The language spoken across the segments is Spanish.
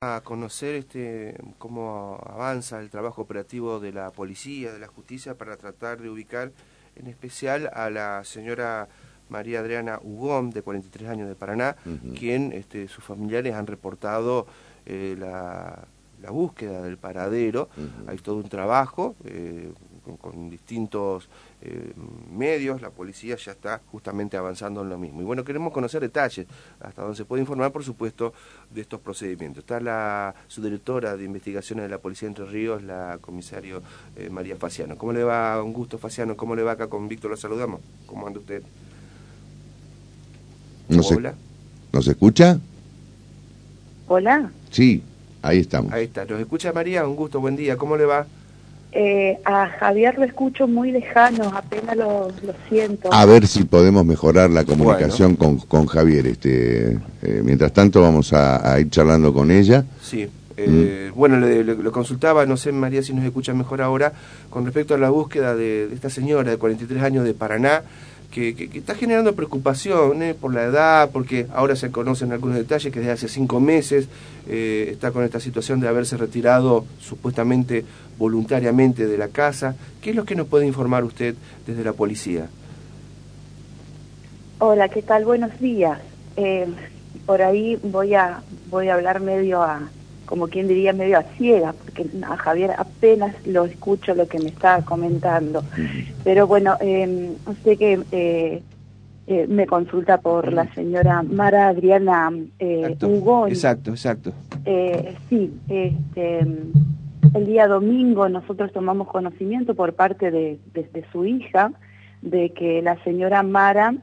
a conocer este cómo avanza el trabajo operativo de la policía, de la justicia, para tratar de ubicar en especial a la señora María Adriana Ugón, de 43 años de Paraná, quien este, sus familiares han reportado eh, la, búsqueda del paradero. Hay todo un trabajo eh, con, distintos eh, medios, la policía ya está justamente avanzando en lo mismo. Y bueno, queremos conocer detalles, hasta donde se puede informar, por supuesto, de estos procedimientos. Está la subdirectora de investigaciones de la Policía de Entre Ríos, la comisario eh, María Faciano. ¿Cómo le va, un gusto, Faciano? ¿Cómo le va acá con Víctor? Lo saludamos. ¿Cómo anda usted? Hola. ¿Nos escucha? Hola. Sí, ahí estamos. Ahí está. ¿Nos escucha María? Un gusto, buen día. ¿Cómo le va? Eh, a Javier lo escucho muy lejano, apenas lo, siento. A ver si podemos mejorar la comunicación con, con, Javier. Este, eh, mientras tanto vamos a, ir charlando con ella. Sí. Eh, mm. Bueno, le, consultaba, no sé María si nos escucha mejor ahora, con respecto a la búsqueda de, de esta señora de 43 años de Paraná, que, está generando preocupación por la edad, porque ahora se conocen algunos detalles que desde hace cinco meses eh, está con esta situación de haberse retirado supuestamente voluntariamente de la casa. ¿Qué es lo que nos puede informar usted desde la policía? Hola, ¿qué tal? Buenos días. Eh, por ahí voy a voy a hablar medio a como quien diría medio a ciega, porque a Javier apenas lo escucho lo que me está comentando. Pero bueno, eh, sé que eh, eh, me consulta por la señora Mara Adriana eh, Hugo. Exacto, exacto. Sí, este, el día domingo nosotros tomamos conocimiento por parte de, su hija de que la señora Mara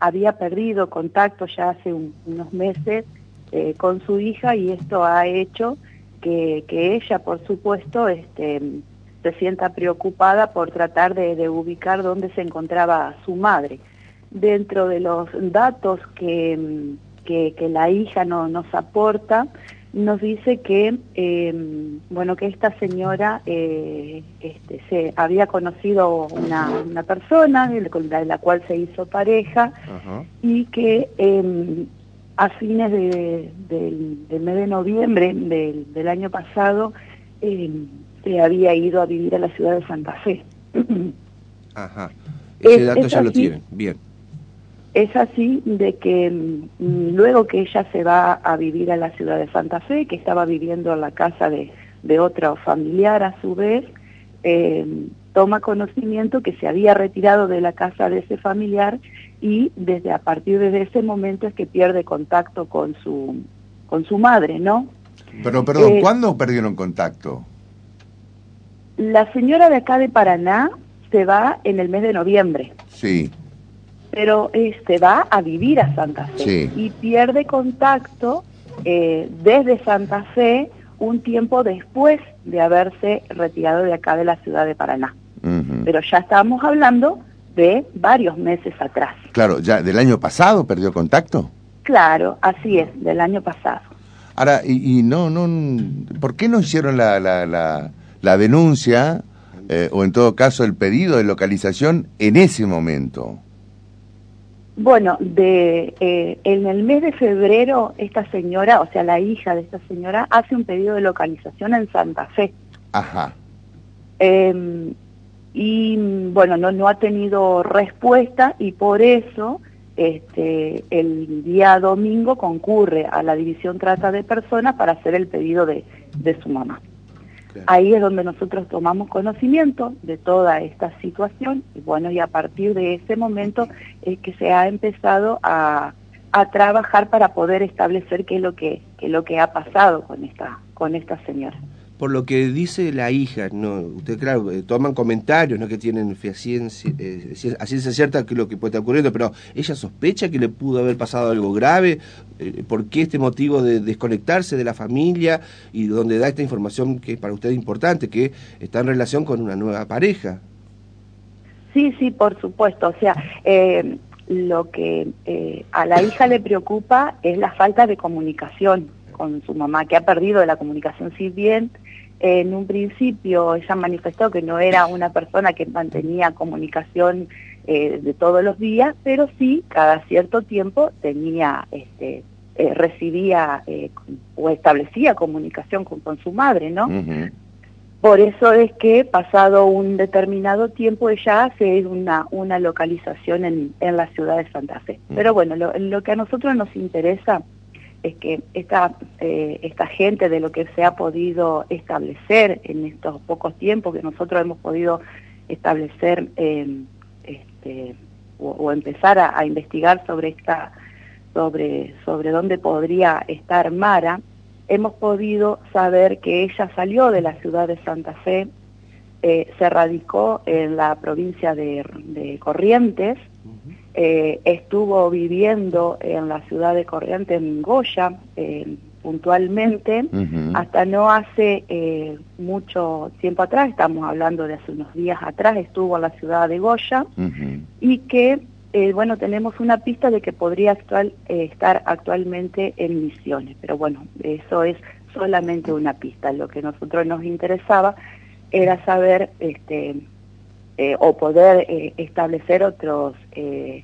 había perdido contacto ya hace unos meses eh, con su hija y esto ha hecho que, ella, por supuesto, este, se sienta preocupada por tratar de, ubicar dónde se encontraba su madre. Dentro de los datos que, que, la hija no, nos aporta, nos dice que em, bueno que esta señora eh, este, se había conocido una, una persona de la, cual se hizo pareja y que eh, a fines de, del, mes de noviembre del, año pasado eh, se había ido a vivir a la ciudad de Santa Fe. Ajá, ese dato ya lo tienen, bien. Es así de que mm, luego que ella se va a vivir a la ciudad de Santa Fe, que estaba viviendo en la casa de, de otro familiar a su vez, eh, toma conocimiento que se había retirado de la casa de ese familiar y desde a partir de ese momento es que pierde contacto con su con su madre, ¿no? Pero perdón, eh, ¿cuándo perdieron contacto? La señora de acá de Paraná se va en el mes de noviembre. Sí. Pero este va a vivir a Santa Fe y pierde contacto eh, desde Santa Fe un tiempo después de haberse retirado de acá de la ciudad de Paraná. Pero ya estábamos hablando de varios meses atrás. Claro, ya del año pasado perdió contacto. Claro, así es, del año pasado. Ahora, y, no, no, ¿por qué no hicieron la, la, la, denuncia eh, o en todo caso el pedido de localización en ese momento? Bueno, de, eh, en el mes de febrero esta señora, o sea, la hija de esta señora, hace un pedido de localización en Santa Fe. Ajá. Eh, y bueno, no, no ha tenido respuesta y por eso este, el día domingo concurre a la División Trata de Personas para hacer el pedido de, de su mamá. Ahí es donde nosotros tomamos conocimiento de toda esta situación y bueno, y a partir de ese momento es que se ha empezado a, a trabajar para poder establecer qué es lo que, qué lo que ha pasado con esta, con esta señora por lo que dice la hija, no, usted claro, eh, toman comentarios, no que tienen eh, ciencia cierta que lo que puede estar ocurriendo, pero ella sospecha que le pudo haber pasado algo grave, eh, ¿por qué este motivo de desconectarse de la familia y donde da esta información que para usted importante, que está en relación con una nueva pareja? Sí, sí, por supuesto, o sea, lo que a la hija le preocupa es la falta de comunicación con su mamá, que ha perdido la comunicación, si bien en un principio ella manifestó que no era una persona que mantenía comunicación eh, de todos los días, pero sí cada cierto tiempo tenía este, eh, recibía eh, o establecía comunicación con, su madre, ¿no? Por eso es que pasado un determinado tiempo ella hace una, una localización en, en la ciudad de Santa Fe. Pero bueno, lo, lo que a nosotros nos interesa es que esta, eh, esta gente de lo que se ha podido establecer en estos pocos tiempos que nosotros hemos podido establecer este, o, empezar a, investigar sobre esta sobre sobre dónde podría estar Mara hemos podido saber que ella salió de la ciudad de Santa Fe eh, se radicó en la provincia de, Corrientes eh, estuvo viviendo en la ciudad de Corrientes, en Goya, eh, puntualmente, hasta no hace eh, mucho tiempo atrás, estamos hablando de hace unos días atrás, estuvo en la ciudad de Goya, y que, bueno, tenemos una pista de que podría actual, estar actualmente en Misiones, pero bueno, eso es solamente una pista, lo que a nosotros nos interesaba era saber este, eh, o poder eh, establecer otras eh,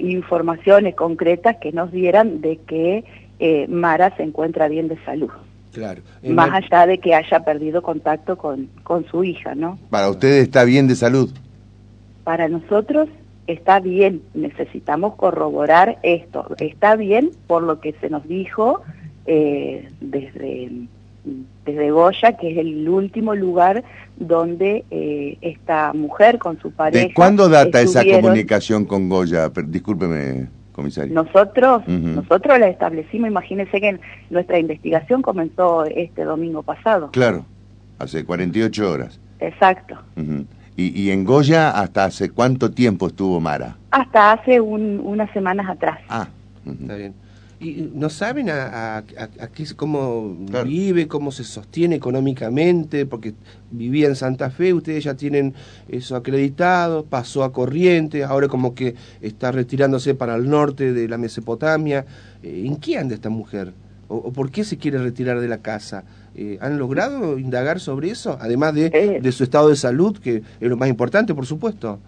informaciones concretas que nos dieran de que Mara se encuentra bien de salud. Claro. Más allá de que haya perdido contacto con, con su hija, ¿no? ¿Para ustedes está bien de salud? Para nosotros está bien, necesitamos corroborar esto. Está bien por lo que se nos dijo desde desde Goya, que es el último lugar donde eh, esta mujer con su pareja... ¿De cuándo data esa comunicación con Goya? discúlpeme, comisario. Nosotros, nosotros la establecimos, imagínense que nuestra investigación comenzó este domingo pasado. Claro, hace 48 horas. Exacto. ¿Y, ¿Y, en Goya hasta hace cuánto tiempo estuvo Mara? Hasta hace unas semanas atrás. Ah, está bien. ¿Y no saben a, a, qué, cómo vive, cómo se sostiene económicamente? Porque vivía en Santa Fe, ustedes ya tienen eso acreditado, pasó a Corrientes, ahora como que está retirándose para el norte de la Mesopotamia. Eh, ¿En qué anda esta mujer? ¿O, por qué se quiere retirar de la casa? Eh, ¿Han logrado indagar sobre eso? Además de, eh. de su estado de salud, que es lo más importante, por supuesto.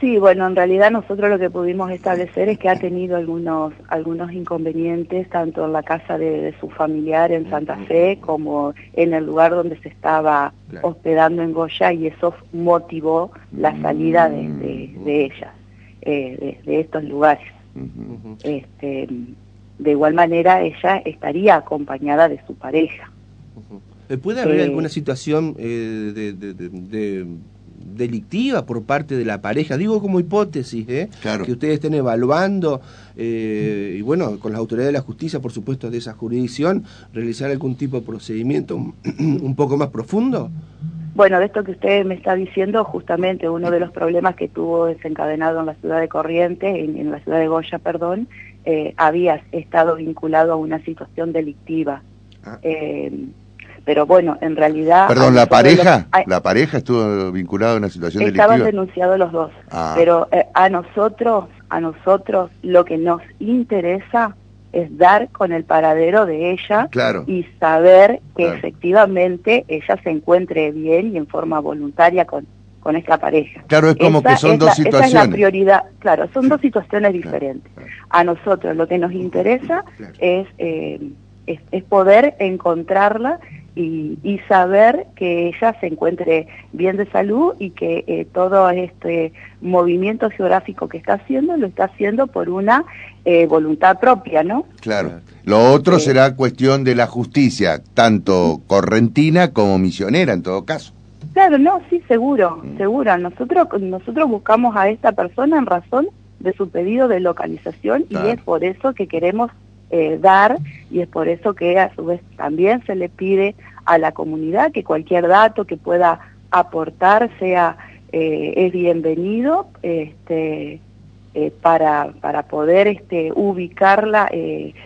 Sí, bueno, en realidad nosotros lo que pudimos establecer es que ha tenido algunos algunos inconvenientes tanto en la casa de, su familiar en Santa Fe como en el lugar donde se estaba hospedando en Goya y eso motivó la salida de, de, ella, eh, de, estos lugares. este, de igual manera ella estaría acompañada de su pareja. ¿Puede haber eh, alguna situación eh, de delictiva por parte de la pareja, digo como hipótesis, ¿eh? que ustedes estén evaluando eh, y bueno, con las autoridades de la justicia, por supuesto, de esa jurisdicción, realizar algún tipo de procedimiento un poco más profundo. Bueno, de esto que usted me está diciendo, justamente uno de los problemas que tuvo desencadenado en la ciudad de Corrientes, en, la ciudad de Goya, perdón, eh, había estado vinculado a una situación delictiva. Ah. Eh, pero bueno, en realidad... Perdón, ¿la pareja? ¿La pareja estuvo vinculada a una situación delictiva? Estaban denunciados los dos, ah. pero eh, a nosotros, a nosotros lo que nos interesa es dar con el paradero de ella y saber que efectivamente ella se encuentre bien y en forma voluntaria con, con esta pareja. Claro, es como que son dos situaciones. Esa es la prioridad, claro, son dos situaciones diferentes. A nosotros lo que nos interesa es, eh, es, es, poder encontrarla y, saber que ella se encuentre bien de salud y que eh, todo este movimiento geográfico que está haciendo lo está haciendo por una eh, voluntad propia, ¿no? Claro. Lo otro será cuestión de la justicia, tanto correntina como misionera en todo caso. Claro, no, sí, seguro, mm. seguro. Nosotros, nosotros buscamos a esta persona en razón de su pedido de localización y es por eso que queremos eh, dar y es por eso que a su vez también se le pide a la comunidad que cualquier dato que pueda aportar sea eh, es bienvenido este, eh, para, para poder este, ubicarla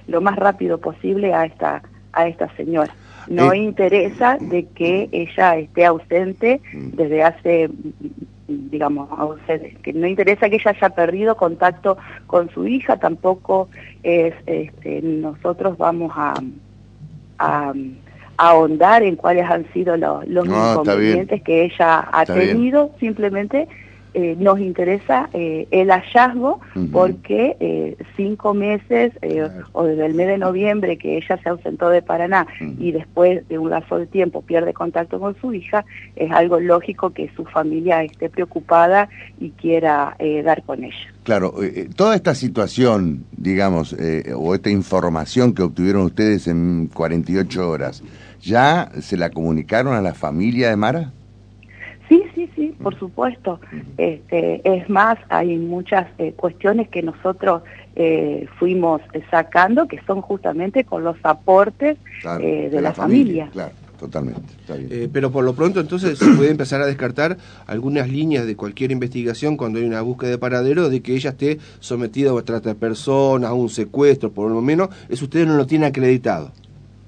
lo más rápido posible a esta, a esta señora. No interesa de que ella esté ausente desde hace digamos, que no interesa que ella haya perdido contacto con su hija, tampoco es, este, nosotros vamos a, a, ahondar en cuáles han sido los, los inconvenientes que ella ha tenido, simplemente eh, nos interesa eh, el hallazgo porque eh, cinco meses o desde el mes de noviembre que ella se ausentó de Paraná y después de un lazo de tiempo pierde contacto con su hija, es algo lógico que su familia esté preocupada y quiera dar con ella. Claro, toda esta situación, digamos, o esta información que obtuvieron ustedes en 48 horas, ¿ya se la comunicaron a la familia de Mara? Sí, sí, sí, por supuesto. Este, es más, hay muchas eh, cuestiones que nosotros eh, fuimos sacando que son justamente con los aportes eh, de, la, familia. Claro, totalmente. pero por lo pronto entonces se puede empezar a descartar algunas líneas de cualquier investigación cuando hay una búsqueda de paradero de que ella esté sometida a trata de personas, a un secuestro, por lo menos, eso ustedes no lo tienen acreditado.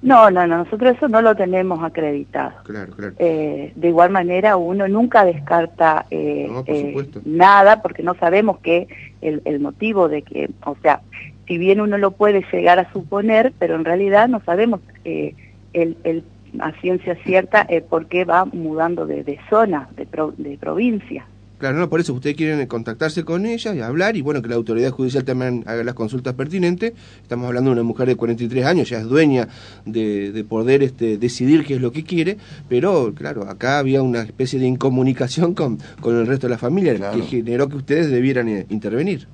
No, no, no, nosotros eso no lo tenemos acreditado. Claro, claro. Eh, de igual manera, uno nunca descarta eh, eh, nada porque no sabemos qué el, el motivo de que, o sea, si bien uno lo puede llegar a suponer, pero en realidad no sabemos el, el, a ciencia cierta por qué va mudando de, de zona, de, de provincia. Claro, no, por eso ustedes quieren contactarse con ella y hablar y bueno, que la autoridad judicial también haga las consultas pertinentes. Estamos hablando de una mujer de 43 años, ya es dueña de, poder este, decidir qué es lo que quiere, pero claro, acá había una especie de incomunicación con, con el resto de la familia que generó que ustedes debieran eh, intervenir.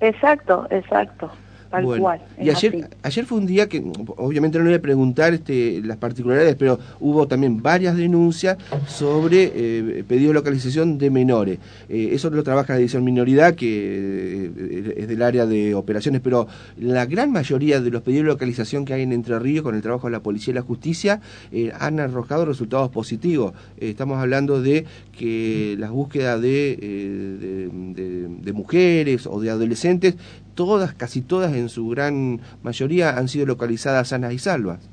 Exacto, exacto bueno, Y ayer, ayer fue un día que, obviamente no le voy a preguntar este, las particularidades, pero hubo también varias denuncias sobre eh, pedidos de localización de menores. Eh, eso lo trabaja la división minoridad, que eh, es del área de operaciones, pero la gran mayoría de los pedidos de localización que hay en Entre Ríos con el trabajo de la policía y la justicia han arrojado resultados positivos. estamos hablando de que las búsquedas de, de mujeres o de adolescentes todas, casi todas en su gran mayoría han sido localizadas sanas y salvas.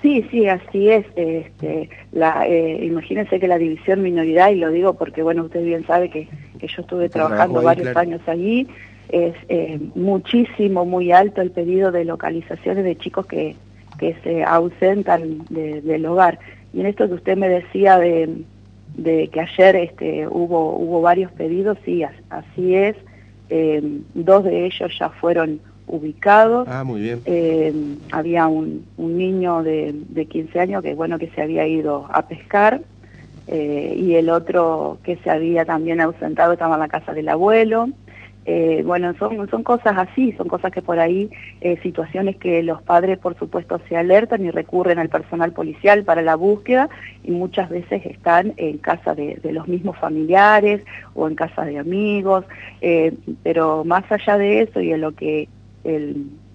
Sí, sí, así es. Este, la, eh, imagínense que la división minoridad, y lo digo porque, bueno, usted bien sabe que, yo estuve trabajando varios años allí, es eh, muchísimo, muy alto el pedido de localizaciones de chicos que, que se ausentan del hogar. Y en esto que usted me decía de, de que ayer este, hubo, hubo varios pedidos, sí, así es. Eh, dos de ellos ya fueron ubicados. Ah, muy bien. Eh, había un, un niño de, de, 15 años que, bueno, que se había ido a pescar eh, y el otro que se había también ausentado estaba en la casa del abuelo. Eh, bueno, son, son cosas así, son cosas que por ahí, eh, situaciones que los padres por supuesto se alertan y recurren al personal policial para la búsqueda y muchas veces están en casa de, los mismos familiares o en casa de amigos, eh, pero más allá de eso y de lo que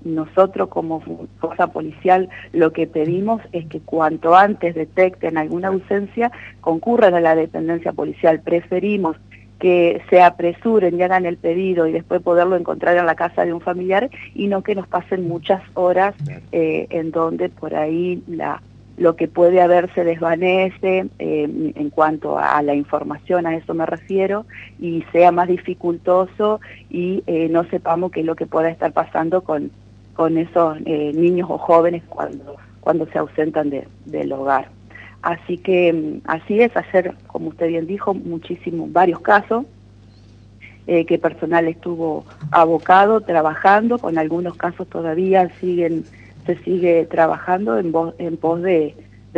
nosotros como fuerza policial lo que pedimos es que cuanto antes detecten alguna ausencia concurran a la dependencia policial. Preferimos que se apresuren y hagan el pedido y después poderlo encontrar en la casa de un familiar y no que nos pasen muchas horas eh, en donde por ahí la lo que puede haber se desvanece eh, en cuanto a la información, a eso me refiero, y sea más dificultoso y eh, no sepamos qué es lo que pueda estar pasando con, con esos niños o jóvenes cuando, cuando se ausentan del hogar. Así que mm, así es, hacer, como usted bien dijo, muchísimos, varios casos, eh, que personal estuvo abocado, trabajando, con algunos casos todavía siguen, se sigue trabajando en, pos de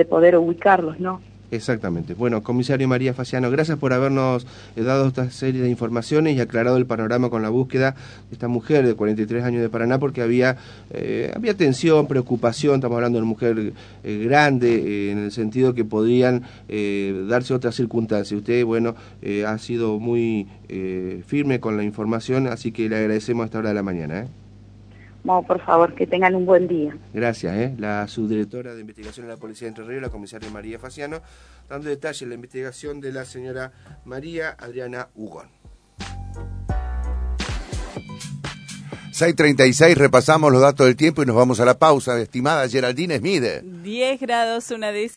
poder ubicarlos, ¿no? Exactamente. Bueno, comisario María Faciano, gracias por habernos eh, dado esta serie de informaciones y aclarado el panorama con la búsqueda de esta mujer de 43 años de Paraná, porque había, eh, había tensión, preocupación, estamos hablando de una mujer eh, grande, en el sentido que podrían darse otras circunstancias. Usted, bueno, ha sido muy firme con la información, así que le agradecemos a esta hora de la mañana. Vamos, por favor, que tengan un buen día. Gracias, ¿eh? La subdirectora de investigación de la Policía de Entre Ríos, la comisaria María Faciano, dando detalles de la investigación de la señora María Adriana Hugón. 6.36, repasamos los datos del tiempo y nos vamos a la pausa. Estimada Geraldine Smith. 10 grados, una décima.